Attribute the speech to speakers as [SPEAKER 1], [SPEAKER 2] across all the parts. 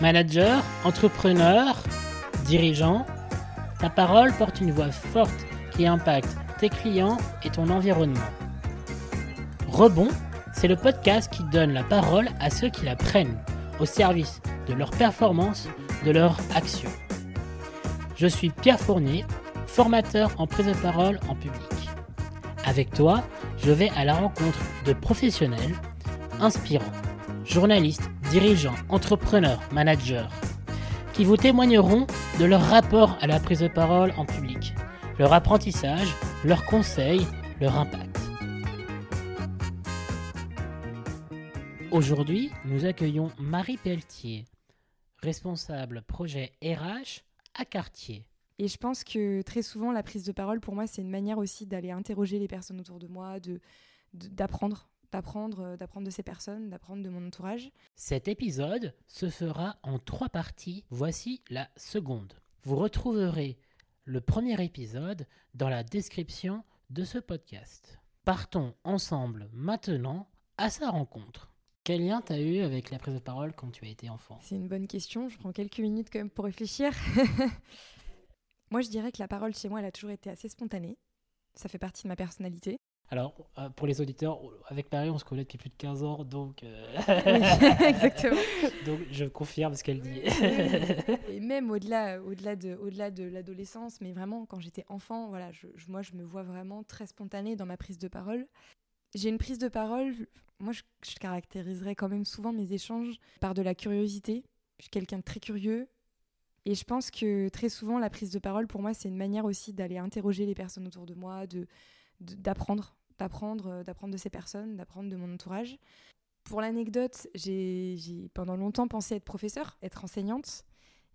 [SPEAKER 1] Manager, entrepreneur, dirigeant, ta parole porte une voix forte qui impacte tes clients et ton environnement. Rebond, c'est le podcast qui donne la parole à ceux qui la prennent, au service de leur performance, de leur action. Je suis Pierre Fournier, formateur en prise de parole en public. Avec toi, je vais à la rencontre de professionnels inspirants, journalistes, dirigeants, entrepreneurs, managers, qui vous témoigneront de leur rapport à la prise de parole en public, leur apprentissage, leurs conseils, leur impact. Aujourd'hui, nous accueillons Marie Pelletier, responsable projet RH à Cartier.
[SPEAKER 2] Et je pense que très souvent, la prise de parole, pour moi, c'est une manière aussi d'aller interroger les personnes autour de moi, d'apprendre, d'apprendre, euh, d'apprendre de ces personnes, d'apprendre de mon entourage.
[SPEAKER 1] Cet épisode se fera en trois parties. Voici la seconde. Vous retrouverez le premier épisode dans la description de ce podcast. Partons ensemble maintenant à sa rencontre. Quel lien t'as eu avec la prise de parole quand tu as été enfant?
[SPEAKER 2] C'est une bonne question. Je prends quelques minutes quand même pour réfléchir. moi, je dirais que la parole chez moi, elle a toujours été assez spontanée. Ça fait partie de ma personnalité.
[SPEAKER 1] Alors, euh, pour les auditeurs, avec Marie, on se connaît depuis plus de 15 ans, donc... Euh,
[SPEAKER 2] oui, exactement.
[SPEAKER 1] donc, je confirme ce qu'elle dit.
[SPEAKER 2] Et même au-delà au -delà de, au -delà de l'adolescence, mais vraiment, quand j'étais enfant, voilà, je, moi, je me vois vraiment très spontanée dans ma prise de parole. J'ai une prise de parole, moi, je, je caractériserais quand même souvent mes échanges par de la curiosité. Je suis quelqu'un de très curieux, et je pense que très souvent, la prise de parole, pour moi, c'est une manière aussi d'aller interroger les personnes autour de moi, de d'apprendre, d'apprendre, euh, d'apprendre de ces personnes, d'apprendre de mon entourage. Pour l'anecdote, j'ai pendant longtemps pensé être professeur, être enseignante.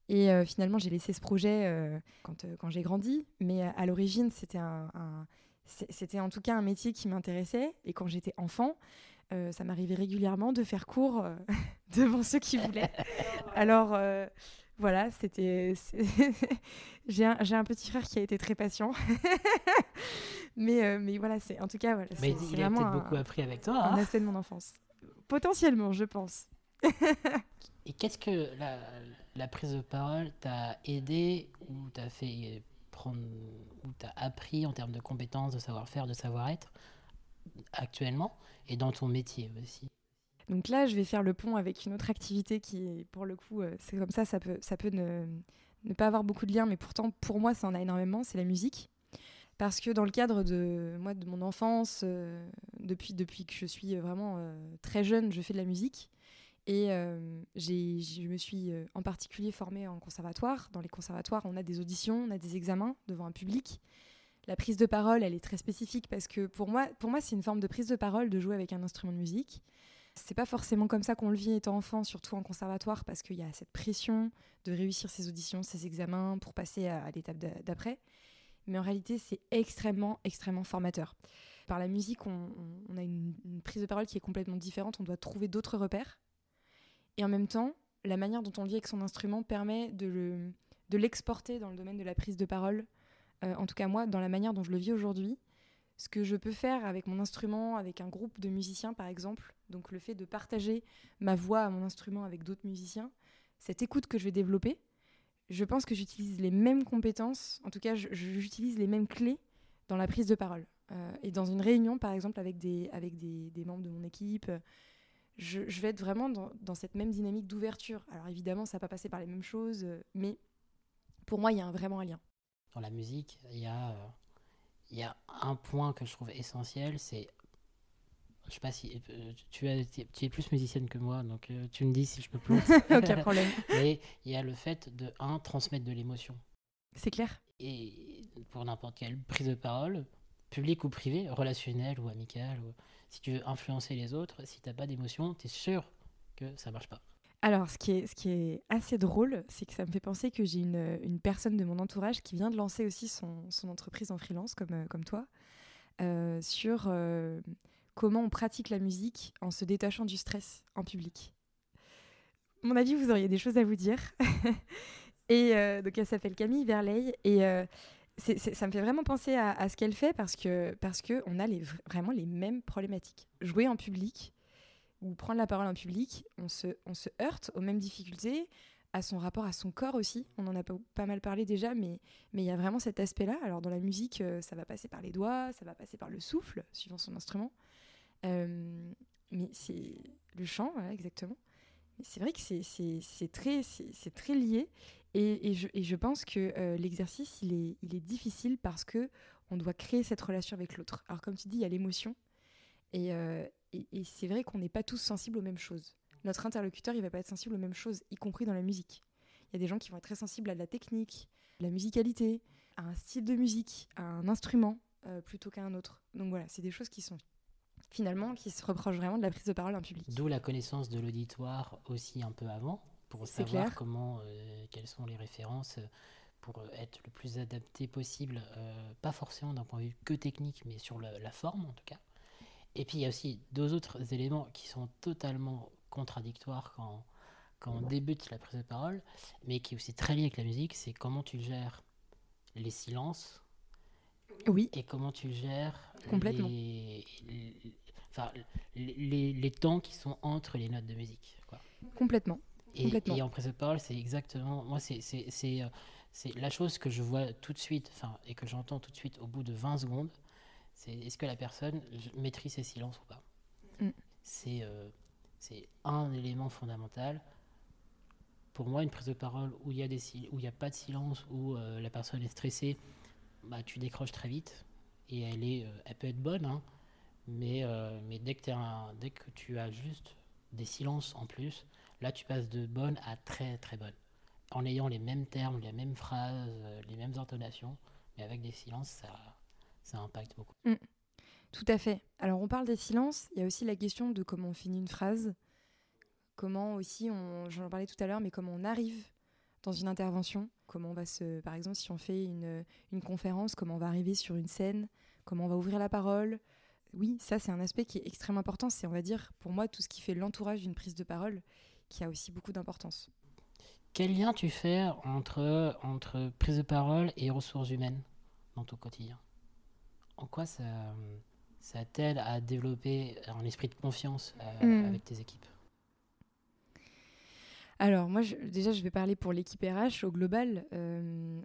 [SPEAKER 2] Et euh, finalement, j'ai laissé ce projet euh, quand, quand j'ai grandi. Mais à l'origine, c'était un, c'était en tout cas un métier qui m'intéressait. Et quand j'étais enfant, ça m'arrivait régulièrement de faire cours devant ceux qui voulaient. Alors, voilà, c'était. j'ai un, un, petit frère qui a été très patient. Mais, euh, mais voilà, c'est en tout cas. Voilà,
[SPEAKER 1] mais il a peut-être beaucoup appris avec toi. Un
[SPEAKER 2] hein aspect de mon enfance. Potentiellement, je pense.
[SPEAKER 1] Et qu'est-ce que la, la, prise de parole t'a aidé ou t'a fait prendre. ou t'a appris en termes de compétences, de savoir-faire, de savoir-être actuellement et dans ton métier aussi?
[SPEAKER 2] Donc là, je vais faire le pont avec une autre activité qui, pour le coup, euh, c'est comme ça, ça peut, ça peut ne, ne, pas avoir beaucoup de liens, mais pourtant, pour moi, ça en a énormément, c'est la musique. Parce que dans le cadre de, moi, de mon enfance, euh, depuis, depuis que je suis vraiment euh, très jeune, je fais de la musique. Et je me suis en particulier formée en conservatoire. Dans les conservatoires, on a des auditions, on a des examens devant un public. La prise de parole, elle est très spécifique parce que pour moi, pour moi c'est une forme de prise de parole de jouer avec un instrument de musique. C'est pas forcément comme ça qu'on le vit étant enfant, surtout en conservatoire, parce qu'il y a cette pression de réussir ses auditions, ses examens pour passer à, l'étape d'après. Mais en réalité, c'est extrêmement, extrêmement formateur. Par la musique, on, a une, prise de parole qui est complètement différente, on doit trouver d'autres repères. Et en même temps, la manière dont on vit avec son instrument permet de l'exporter dans le domaine de la prise de parole. Euh, en tout cas, moi, dans la manière dont je le vis aujourd'hui, ce que je peux faire avec mon instrument, avec un groupe de musiciens par exemple, donc le fait de partager ma voix à mon instrument avec d'autres musiciens, cette écoute que je vais développer, je pense que j'utilise les mêmes compétences, en tout cas j'utilise les mêmes clés dans la prise de parole. Euh, et dans une réunion par exemple avec des, membres de mon équipe, je, je vais être vraiment dans, cette même dynamique d'ouverture. Alors évidemment ça va pas passer par les mêmes choses, mais pour moi il y a vraiment un lien.
[SPEAKER 1] Dans la musique, il y a... Euh, y a un point que je trouve essentiel, c'est. Je sais pas si. Euh, tu, es, tu es plus musicienne que moi, donc euh, tu me dis si je me plante.
[SPEAKER 2] Aucun problème.
[SPEAKER 1] Mais il y a le fait de, un, transmettre de l'émotion.
[SPEAKER 2] C'est clair.
[SPEAKER 1] Et pour n'importe quelle prise de parole, publique ou privée, relationnelle ou amicale, ou, si tu veux influencer les autres, si tu n'as pas d'émotion, tu es sûr que ça marche pas.
[SPEAKER 2] Alors, ce qui est, ce qui est assez drôle, c'est que ça me fait penser que j'ai une, une, personne de mon entourage qui vient de lancer aussi son, son entreprise en freelance, comme, euh, comme toi, euh, sur comment on pratique la musique en se détachant du stress en public. Mon avis, vous auriez des choses à vous dire. et donc, elle s'appelle Camille Verleil. Et ça me fait vraiment penser à, ce qu'elle fait parce que a vraiment les mêmes problématiques. Jouer en public, ou prendre la parole en public, on se, on heurte aux mêmes difficultés, à son rapport à son corps aussi. On en a pas, mal parlé déjà, mais mais il y a vraiment cet aspect-là. Alors dans la musique, euh, ça va passer par les doigts, ça va passer par le souffle, suivant son instrument. Euh, mais c'est le chant, exactement. C'est vrai que c'est très, lié. Et, je, pense que euh, l'exercice, il est, il est difficile parce que on doit créer cette relation avec l'autre. Alors comme tu dis, il y a l'émotion. Et, euh, et, c'est vrai qu'on n'est pas tous sensibles aux mêmes choses notre interlocuteur, il va pas être sensible aux mêmes choses, y compris dans la musique. Il y a des gens qui vont être très sensibles à la technique, à la musicalité, à un style de musique, à un instrument plutôt qu'à un autre. Donc voilà, c'est des choses qui sont finalement qui se reprochent vraiment de la prise de parole en public.
[SPEAKER 1] D'où la connaissance de l'auditoire aussi un peu avant pour savoir clair. comment, euh, quelles sont les références euh, pour être le plus adapté possible, euh, pas forcément d'un point de vue que technique, mais sur la forme en tout cas. Et puis il y a aussi deux autres éléments qui sont totalement contradictoire quand, quand on débute la prise de parole, mais qui est aussi très lié avec la musique, c'est comment tu gères les silences.
[SPEAKER 2] Oui.
[SPEAKER 1] Et comment tu gères
[SPEAKER 2] Complètement.
[SPEAKER 1] Les, les, enfin, les, les, temps qui sont entre les notes de musique. Quoi.
[SPEAKER 2] Complètement.
[SPEAKER 1] Et,
[SPEAKER 2] Complètement.
[SPEAKER 1] et en prise de parole, c'est exactement. Moi, c'est c'est la chose que je vois tout de suite, enfin, et que j'entends tout de suite au bout de 20 secondes. C'est est-ce que la personne maîtrise ses silences ou pas?
[SPEAKER 2] Mm.
[SPEAKER 1] C'est. Euh, c'est un élément fondamental. Pour moi, une prise de parole où il n'y a, a pas de silence, où euh, la personne est stressée, bah, tu décroches très vite. Et elle, est, euh, elle peut être bonne, hein, mais, euh, mais dès, que tu as juste des silences en plus, là tu passes de bonne à très très bonne. En ayant les mêmes termes, les mêmes phrases, les mêmes intonations, mais avec des silences, ça, ça impacte beaucoup.
[SPEAKER 2] Mm. Tout à fait. Alors on parle des silences, il y a aussi la question de comment on finit une phrase, comment aussi, on, j'en parlais tout à l'heure, mais comment on arrive dans une intervention, comment on va se, par exemple si on fait une, une conférence, comment on va arriver sur une scène, comment on va ouvrir la parole? Oui, ça c'est un aspect qui est extrêmement important, c'est on va dire pour moi tout ce qui fait l'entourage d'une prise de parole qui a aussi beaucoup d'importance.
[SPEAKER 1] Quel lien tu fais entre, entre prise de parole et ressources humaines dans ton quotidien? En quoi ça, ça t'aide à développer un esprit de confiance euh, mmh. avec tes équipes?
[SPEAKER 2] Alors, moi, déjà, je vais parler pour l'équipe RH. Au global, euh,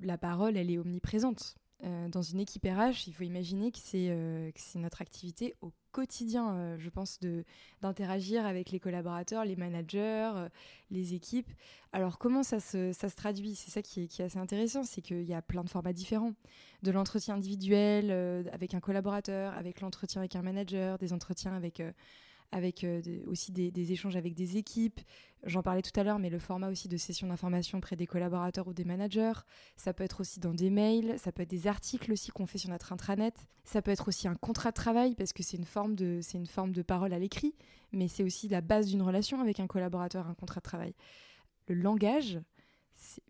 [SPEAKER 2] la parole, elle est omniprésente. Euh, dans une équipe RH, il faut imaginer que c'est euh, notre activité au quotidien, euh, je pense, d'interagir avec les collaborateurs, les managers, euh, les équipes. Alors comment ça se, traduit? C'est ça qui est, qui est, assez intéressant, c'est qu'il y a plein de formats différents. De l'entretien individuel euh, avec un collaborateur, avec l'entretien avec un manager, des entretiens avec avec euh, aussi des, échanges avec des équipes. J'en parlais tout à l'heure, mais le format aussi de session d'information auprès des collaborateurs ou des managers. Ça peut être aussi dans des mails, ça peut être des articles aussi qu'on fait sur notre intranet. Ça peut être aussi un contrat de travail parce que c'est une forme de, c'est une forme de parole à l'écrit, mais c'est aussi la base d'une relation avec un collaborateur, un contrat de travail. Le langage,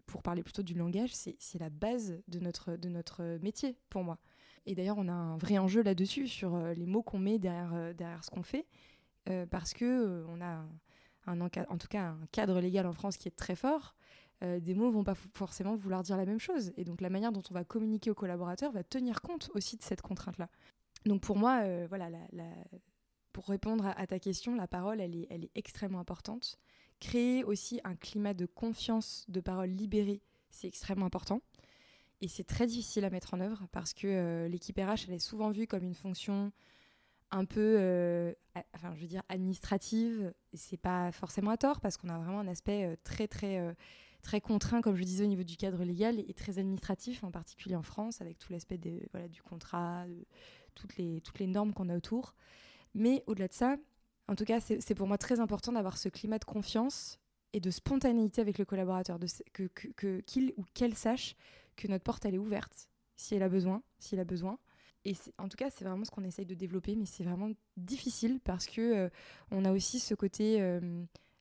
[SPEAKER 2] pour parler plutôt du langage, c'est la base de notre, de notre métier pour moi. Et d'ailleurs, on a un vrai enjeu là-dessus sur euh, les mots qu'on met derrière, euh, derrière ce qu'on fait. Euh, parce que euh, on a un, en tout cas un cadre légal en France qui est très fort. Euh, des mots vont pas forcément vouloir dire la même chose. Et donc la manière dont on va communiquer aux collaborateurs va tenir compte aussi de cette contrainte-là. Donc pour moi, voilà, pour répondre à, ta question, la parole, elle est, elle est extrêmement importante. Créer aussi un climat de confiance, de parole libérée, c'est extrêmement important. Et c'est très difficile à mettre en œuvre parce que l'équipe RH, elle est souvent vue comme une fonction un peu, euh, enfin, je veux dire, administrative. C'est pas forcément à tort parce qu'on a vraiment un aspect euh, très, très, euh, très contraint, comme je disais, au niveau du cadre légal et très administratif, en particulier en France, avec tout l'aspect voilà, du contrat, toutes, les, toutes les normes qu'on a autour. Mais au-delà de ça, en tout cas, c'est pour moi très important d'avoir ce climat de confiance et de spontanéité avec le collaborateur, que qu'il ou qu'elle sache que notre porte, elle est ouverte si elle a besoin, s'il a besoin en tout cas, c'est vraiment ce qu'on essaye de développer, mais c'est vraiment difficile parce que euh, on a aussi ce côté euh,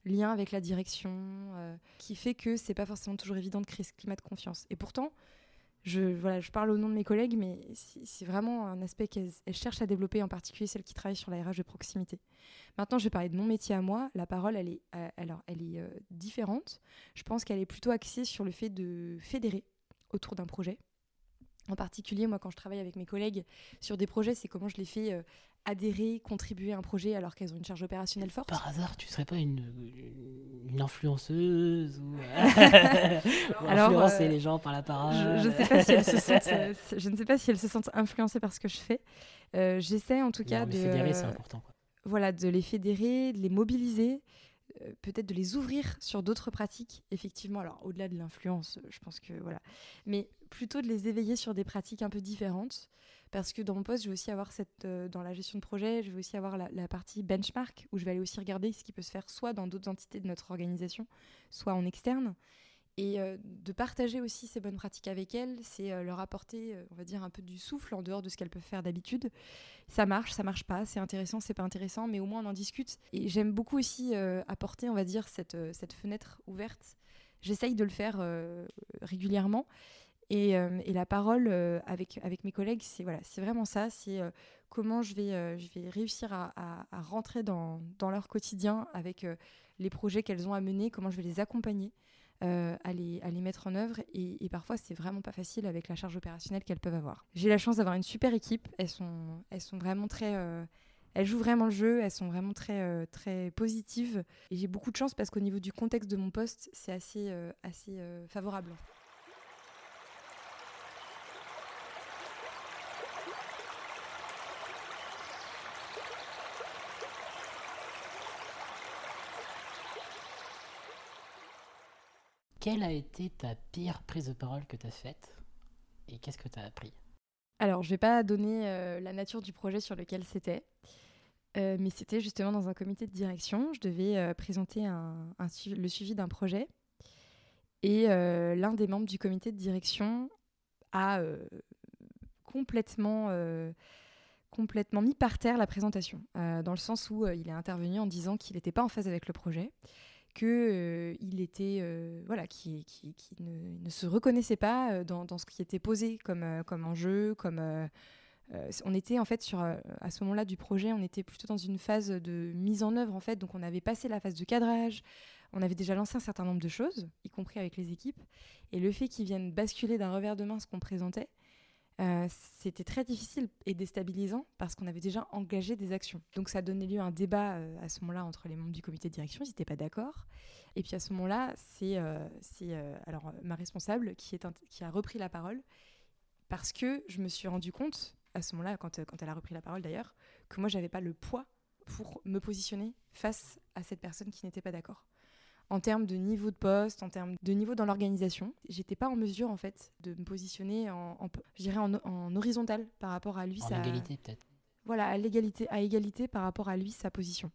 [SPEAKER 2] lien avec la direction euh, qui fait que c'est pas forcément toujours évident de créer ce climat de confiance. Et pourtant, je, voilà, je parle au nom de mes collègues, mais c'est vraiment un aspect qu'elles cherchent à développer, en particulier celles qui travaillent sur la RH de proximité. Maintenant, je vais parler de mon métier à moi. La parole, elle est, alors, elle est différente. Je pense qu'elle est plutôt axée sur le fait de fédérer autour d'un projet en particulier, moi, quand je travaille avec mes collègues sur des projets, c'est comment je les fais euh, adhérer, contribuer à un projet alors qu'elles ont une charge opérationnelle forte.
[SPEAKER 1] Par hasard, tu serais pas une, une influenceuse ou, alors, influencer les gens par la parole
[SPEAKER 2] je, sais pas si elles se sentent, je ne sais pas si elles se sentent influencées par ce que je fais. J'essaie en tout cas de.
[SPEAKER 1] Fédérer, c'est important. Quoi.
[SPEAKER 2] Voilà, de les fédérer, de les mobiliser. Euh, peut-être de les ouvrir sur d'autres pratiques, effectivement. Alors, au-delà de l'influence, euh, je pense que voilà. Mais plutôt de les éveiller sur des pratiques un peu différentes. Parce que dans mon poste, je vais aussi avoir cette. Euh, dans la gestion de projet, je vais aussi avoir la, partie benchmark, où je vais aller aussi regarder ce qui peut se faire soit dans d'autres entités de notre organisation, soit en externe. Et de partager aussi ces bonnes pratiques avec elles, c'est leur apporter, on va dire, un peu du souffle en dehors de ce qu'elles peuvent faire d'habitude ça marche, ça marche pas, c'est intéressant, c'est pas intéressant, mais au moins on en discute. Et j'aime beaucoup aussi euh, apporter, on va dire, cette, euh, cette fenêtre ouverte. J'essaye de le faire euh, régulièrement. Et, la parole avec, avec mes collègues, c'est voilà, vraiment ça, c'est comment je vais, je vais réussir à, à, rentrer dans, dans, leur quotidien avec les projets qu'elles ont à mener, comment je vais les accompagner. Euh, à, les, mettre en œuvre. Et, parfois, c'est vraiment pas facile avec la charge opérationnelle qu'elles peuvent avoir. J'ai la chance d'avoir une super équipe. Elles sont, elles sont vraiment très. Euh, elles jouent vraiment le jeu, elles sont vraiment très, euh, très positives. Et j'ai beaucoup de chance parce qu'au niveau du contexte de mon poste, c'est assez, assez favorable.
[SPEAKER 1] Quelle a été ta pire prise de parole que tu as faite et qu'est-ce que tu as appris?
[SPEAKER 2] Alors, je vais pas donner euh, la nature du projet sur lequel c'était, euh, mais c'était justement dans un comité de direction. Je devais euh, présenter le suivi d'un projet et l'un des membres du comité de direction a complètement complètement mis par terre la présentation, dans le sens où il est intervenu en disant qu'il n'était pas en phase avec le projet qu'il euh, était euh, voilà qui, qui, ne, se reconnaissait pas euh, dans, dans, ce qui était posé comme, comme enjeu comme on était en fait sur à ce moment-là du projet on était plutôt dans une phase de mise en œuvre en fait. Donc on avait passé la phase de cadrage. On avait déjà lancé un certain nombre de choses y compris avec les équipes. Et le fait qu'ils viennent basculer d'un revers de main ce qu'on présentait euh, c'était très difficile et déstabilisant parce qu'on avait déjà engagé des actions. Donc ça donné lieu à un débat euh, à ce moment-là entre les membres du comité de direction, ils n'étaient pas d'accord. Et puis à ce moment-là, c'est euh, alors ma responsable qui a repris la parole parce que je me suis rendu compte, à ce moment-là, quand, quand elle a repris la parole d'ailleurs, que moi, j'avais pas le poids pour me positionner face à cette personne qui n'était pas d'accord en termes de niveau de poste, en termes de niveau dans l'organisation. J'étais pas en mesure en fait de me positionner en, je dirais en, horizontal par rapport à lui.
[SPEAKER 1] En égalité peut-être.
[SPEAKER 2] Voilà, à l'égalité, à égalité par rapport à lui sa position.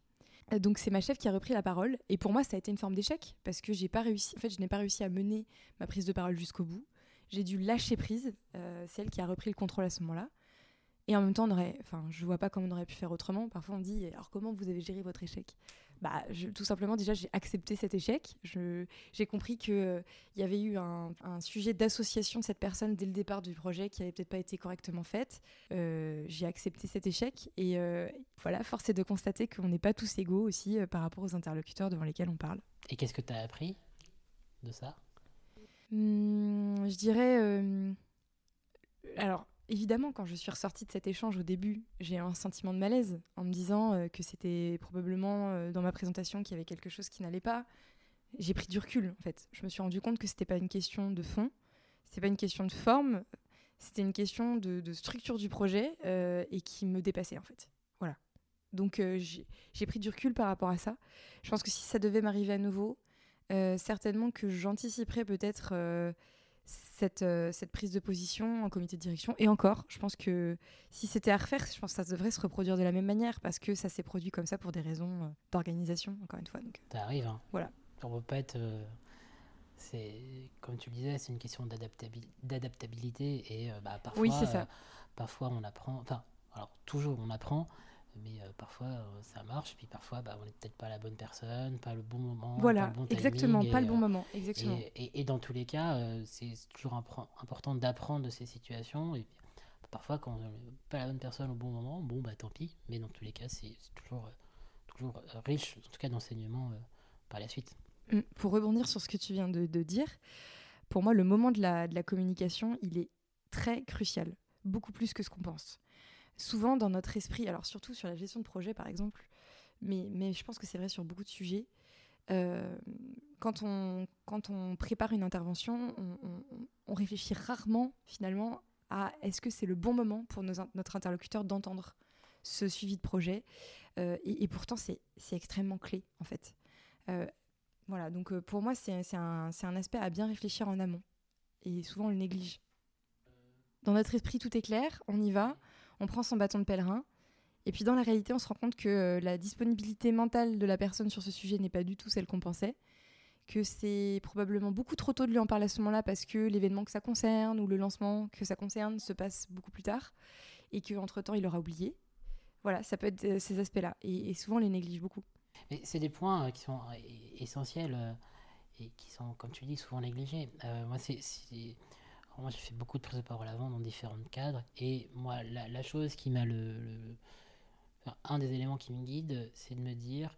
[SPEAKER 2] Euh, donc c'est ma chef qui a repris la parole et pour moi ça a été une forme d'échec parce que j'ai pas réussi. En fait, je n'ai pas réussi à mener ma prise de parole jusqu'au bout. J'ai dû lâcher prise. Euh, c'est elle qui a repris le contrôle à ce moment-là. Et en même temps, on aurait, enfin, je vois pas comment on aurait pu faire autrement. Parfois, on dit, alors comment vous avez géré votre échec? Bah, tout simplement, déjà, j'ai accepté cet échec. J'ai compris qu'il euh, il y avait eu un, sujet d'association de cette personne dès le départ du projet qui avait peut-être pas été correctement faite. Euh, j'ai accepté cet échec. Et euh, voilà, force est de constater qu'on n'est pas tous égaux aussi par rapport aux interlocuteurs devant lesquels on parle.
[SPEAKER 1] Et qu'est-ce que tu as appris de ça?
[SPEAKER 2] Mmh, Je dirais. alors, Évidemment, quand je suis ressortie de cet échange au début, j'ai eu un sentiment de malaise en me disant euh, que c'était probablement euh, dans ma présentation qu'il y avait quelque chose qui n'allait pas. J'ai pris du recul en fait. Je me suis rendu compte que c'était pas une question de fond, c'était pas une question de forme, c'était une question de, structure du projet euh, et qui me dépassait en fait. Voilà. Donc j'ai pris du recul par rapport à ça. Je pense que si ça devait m'arriver à nouveau, certainement que j'anticiperais peut-être cette, euh, cette prise de position en comité de direction. Et encore, je pense que si c'était à refaire, je pense que ça devrait se reproduire de la même manière parce que ça s'est produit comme ça pour des raisons euh, d'organisation, encore une fois. Donc,
[SPEAKER 1] ça arrive. Hein.
[SPEAKER 2] Voilà.
[SPEAKER 1] On peut pas être. Euh, c'est comme tu le disais, c'est une question d'adaptabilité et bah, parfois,
[SPEAKER 2] oui, ça.
[SPEAKER 1] parfois on apprend. Enfin, alors toujours on apprend, mais euh, parfois euh, ça marche, puis parfois bah, on n'est peut-être pas la bonne personne, pas le bon moment.
[SPEAKER 2] Voilà,
[SPEAKER 1] pas le bon
[SPEAKER 2] exactement, pas le bon
[SPEAKER 1] euh,
[SPEAKER 2] moment, exactement.
[SPEAKER 1] Et, et, dans tous les cas, c'est toujours important d'apprendre de ces situations. Et parfois, quand on n'est pas la bonne personne au bon moment, bon bah tant pis, mais dans tous les cas, c'est toujours, toujours riche, en tout cas d'enseignement par la suite.
[SPEAKER 2] Hum, pour rebondir sur ce que tu viens de, de dire, pour moi, le moment de la, de la communication, il est très crucial, beaucoup plus que ce qu'on pense. Souvent dans notre esprit, alors surtout sur la gestion de projet par exemple, mais, mais je pense que c'est vrai sur beaucoup de sujets, euh, quand, on, quand on prépare une intervention, on, réfléchit rarement finalement à est-ce que c'est le bon moment pour notre interlocuteur d'entendre ce suivi de projet. Euh, et, pourtant, c'est extrêmement clé en fait. Euh, voilà, donc pour moi, c'est un, un aspect à bien réfléchir en amont. Et souvent, on le néglige. Dans notre esprit, tout est clair, on y va, on prend son bâton de pèlerin, et puis dans la réalité, on se rend compte que euh, la disponibilité mentale de la personne sur ce sujet n'est pas du tout celle qu'on pensait, que c'est probablement beaucoup trop tôt de lui en parler à ce moment-là parce que l'événement que ça concerne ou le lancement que ça concerne se passe beaucoup plus tard et qu'entre-temps, il aura oublié. Voilà, ça peut être euh, ces aspects-là. Et, souvent, on les néglige beaucoup.
[SPEAKER 1] Mais c'est des points euh, qui sont essentiels et qui sont, comme tu dis, souvent négligés. moi, c'est moi, j'ai fait beaucoup de prises de parole avant dans différents cadres. Et moi, la, chose qui m'a le, un des éléments qui me guide, c'est de me dire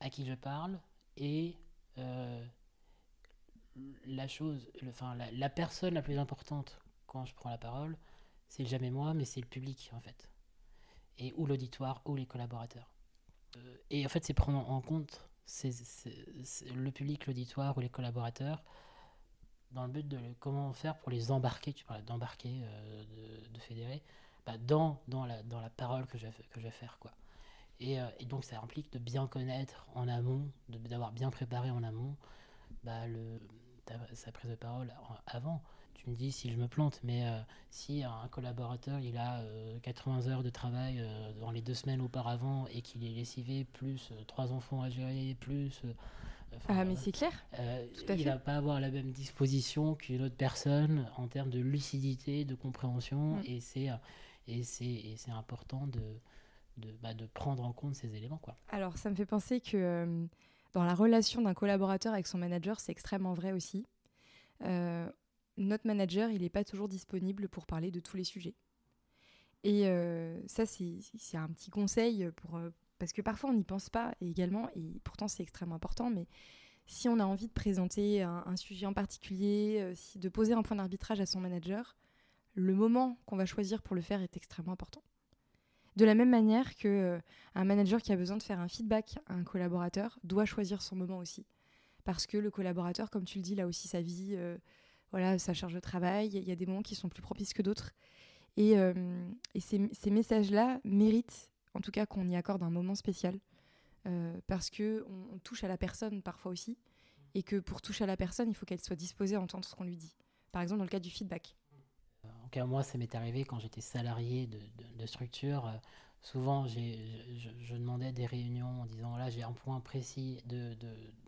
[SPEAKER 1] à qui je parle et euh, la chose, enfin, la, personne la plus importante quand je prends la parole, c'est jamais moi, mais c'est le public en fait. Et ou l'auditoire ou les collaborateurs. Euh, et en fait, c'est prendre en compte le public, l'auditoire ou les collaborateurs dans le but de comment faire pour les embarquer, tu parlais d'embarquer, euh, de, fédérer, bah, dans, dans, la, dans la parole que je, que je vais faire. Quoi. Et, euh, et, donc ça implique de bien connaître en amont, d'avoir bien préparé en amont bah, le, sa prise de parole avant. Tu me dis si je me plante, mais euh, si un collaborateur il a 80 euh, heures de travail dans les deux semaines auparavant et qu'il est lessivé, plus trois enfants à gérer, plus
[SPEAKER 2] ah, mais c'est clair.
[SPEAKER 1] Euh, il va pas avoir la même disposition qu'une autre personne en termes de lucidité, de compréhension, mm. et c'est et c'est important de de, bah, de, prendre en compte ces éléments quoi.
[SPEAKER 2] Alors ça me fait penser que euh, dans la relation d'un collaborateur avec son manager, c'est extrêmement vrai aussi. Euh, notre manager, il n'est pas toujours disponible pour parler de tous les sujets. Et ça, c'est un petit conseil pour, parce que parfois on n'y pense pas également, et pourtant c'est extrêmement important, mais si on a envie de présenter un, sujet en particulier, euh, de poser un point d'arbitrage à son manager, le moment qu'on va choisir pour le faire est extrêmement important. De la même manière que euh, un manager qui a besoin de faire un feedback à un collaborateur doit choisir son moment aussi, parce que le collaborateur, comme tu le dis, a aussi sa vie, euh, voilà, sa charge de travail. Il y a des moments qui sont plus propices que d'autres, et, ces messages-là méritent en tout cas qu'on y accorde un moment spécial, euh, parce que on, touche à la personne parfois aussi, et que pour toucher à la personne, il faut qu'elle soit disposée à entendre ce qu'on lui dit. Par exemple, dans le cas du feedback.
[SPEAKER 1] En cas, moi, ça m'est arrivé quand j'étais salarié de, structure. Euh, souvent, je, demandais des réunions en disant là, j'ai un point précis, de,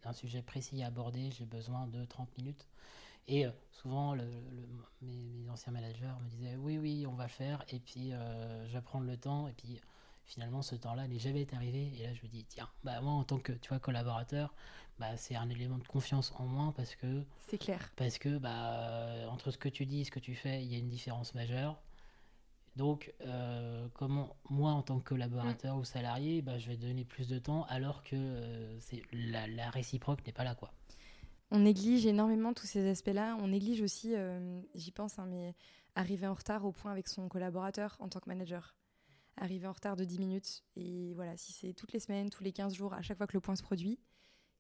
[SPEAKER 1] d'un sujet précis à aborder, j'ai besoin de 30 minutes. Et euh, souvent, mes, anciens managers me disaient oui, oui, on va le faire. Et puis, je vais prendre le temps. Et puis, finalement ce temps-là n'est jamais arrivé. Et là je me dis tiens bah moi en tant que tu vois collaborateur bah c'est un élément de confiance en moins parce que
[SPEAKER 2] c'est clair.
[SPEAKER 1] parce que bah entre ce que tu dis et ce que tu fais il y a une différence majeure. Donc euh, comment moi en tant que collaborateur mm. ou salarié bah, je vais donner plus de temps alors que euh, c'est la, réciproque n'est pas là quoi.
[SPEAKER 2] On néglige énormément tous ces aspects-là. On néglige aussi, euh, j'y pense, hein, mais arriver en retard au point avec son collaborateur en tant que manager arriver en retard de 10 minutes. Et voilà, si c'est toutes les semaines, tous les 15 jours, à chaque fois que le point se produit,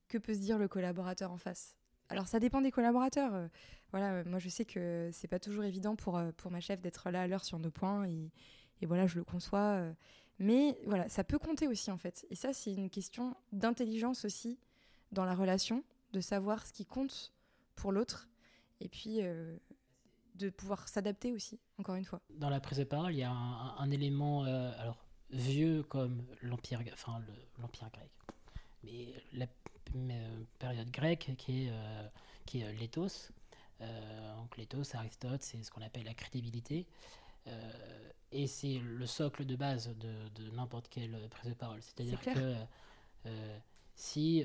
[SPEAKER 2] que peut se dire le collaborateur en face? Alors ça dépend des collaborateurs. Euh, voilà, euh, moi je sais que c'est pas toujours évident pour, euh, pour ma chef d'être là à l'heure sur nos points et, et, voilà, je le conçois. mais voilà, ça peut compter aussi en fait. Et ça, c'est une question d'intelligence aussi dans la relation, de savoir ce qui compte pour l'autre. Et puis, de pouvoir s'adapter aussi, encore une fois.
[SPEAKER 1] Dans la prise de parole, il y a un, élément euh, alors vieux comme l'empire, enfin l'empire grec, mais la période grecque qui est euh, qui est l'éthos. Euh, donc l'éthos, Aristote, c'est ce qu'on appelle la crédibilité. et c'est le socle de base de, de n'importe quelle prise de parole. C'est-à-dire que si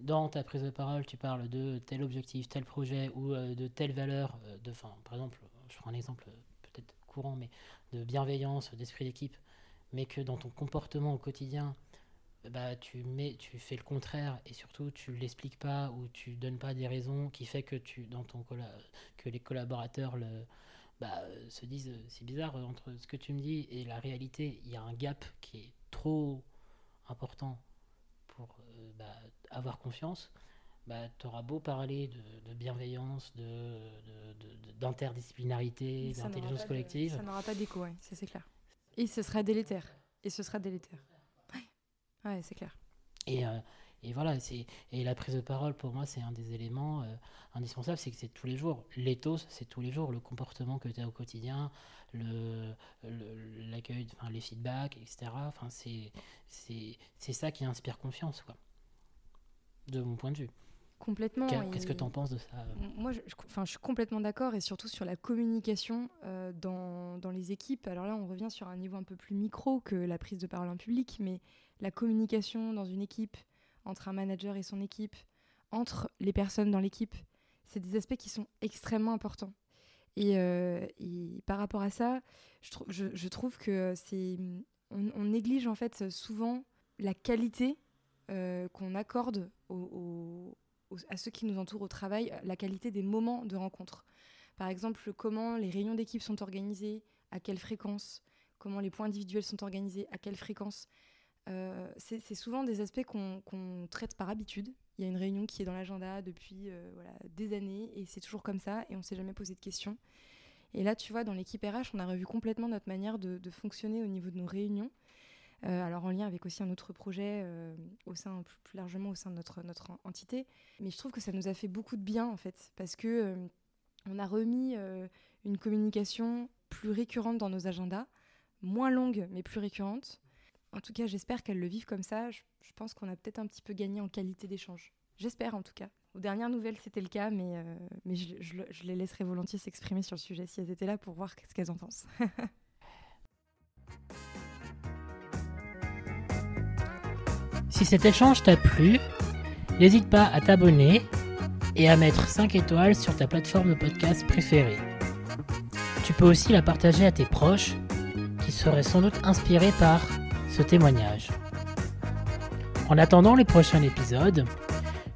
[SPEAKER 1] dans ta prise de parole, tu parles de tel objectif, tel projet ou euh, de telle valeur, euh, de, par exemple, je prends un exemple peut-être courant, mais de bienveillance, d'esprit d'équipe, mais que dans ton comportement au quotidien, bah, tu, mets, tu fais le contraire et surtout tu l'expliques pas ou tu donnes pas des raisons qui fait que, tu, dans ton que les collaborateurs le, bah, se disent c'est bizarre entre ce que tu me dis et la réalité, il y a un gap qui est trop important pour bah, avoir confiance. Bah, tu auras beau parler de, bienveillance, d'interdisciplinarité, de, d'intelligence collective.
[SPEAKER 2] ça n'aura pas d'écho, ouais, ça c'est clair. Et ce sera délétère. Et ce sera délétère. Ouais, ouais c'est clair.
[SPEAKER 1] Et, euh, et voilà, et la prise de parole, pour moi, c'est un des éléments euh, indispensables, c'est que c'est tous les jours. L'éthos, c'est tous les jours. Le comportement que tu as au quotidien, l'accueil, le, enfin, les feedbacks, etc. Enfin, c'est ça qui inspire confiance, quoi. De mon point de vue.
[SPEAKER 2] Complètement.
[SPEAKER 1] Qu'est-ce que tu en penses de ça
[SPEAKER 2] Moi, je, je suis complètement d'accord et surtout sur la communication euh, dans, dans, les équipes. Alors là, on revient sur un niveau un peu plus micro que la prise de parole en public, mais la communication dans une équipe, entre un manager et son équipe, entre les personnes dans l'équipe, c'est des aspects qui sont extrêmement importants. Et, euh, par rapport à ça, je, trouve que c'est on, néglige en fait souvent la qualité euh, qu'on accorde à ceux qui nous entourent au travail, la qualité des moments de rencontre. Par exemple, comment les réunions d'équipe sont organisées, à quelle fréquence, comment les points individuels sont organisés, à quelle fréquence. Euh, c'est souvent des aspects qu'on traite par habitude. Il y a une réunion qui est dans l'agenda depuis euh, des années et c'est toujours comme ça et on ne s'est jamais posé de questions. Et là, tu vois, dans l'équipe RH, on a revu complètement notre manière de, fonctionner au niveau de nos réunions. Euh, alors en lien avec aussi un autre projet au sein plus, largement au sein de notre, notre entité. Mais je trouve que ça nous a fait beaucoup de bien en fait parce que on a remis une communication plus récurrente dans nos agendas, moins longue mais plus récurrente en tout cas, j'espère qu'elles le vivent comme ça. Je, pense qu'on a peut-être un petit peu gagné en qualité d'échange. J'espère en tout cas. Aux dernières nouvelles, c'était le cas, mais, euh, mais je, les laisserai volontiers s'exprimer sur le sujet si elles étaient là pour voir ce qu'elles en pensent.
[SPEAKER 1] si cet échange t'a plu, n'hésite pas à t'abonner et à mettre 5 étoiles sur ta plateforme de podcast préférée. Tu peux aussi la partager à tes proches qui seraient sans doute inspirés par ce témoignage. En attendant les prochains épisodes,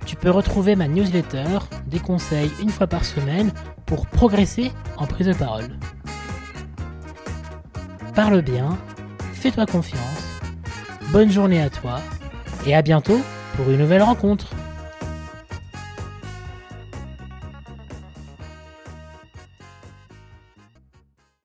[SPEAKER 1] tu peux retrouver ma newsletter, des conseils une fois par semaine pour progresser en prise de parole. Parle bien, fais-toi confiance, bonne journée à toi et à bientôt pour une nouvelle rencontre.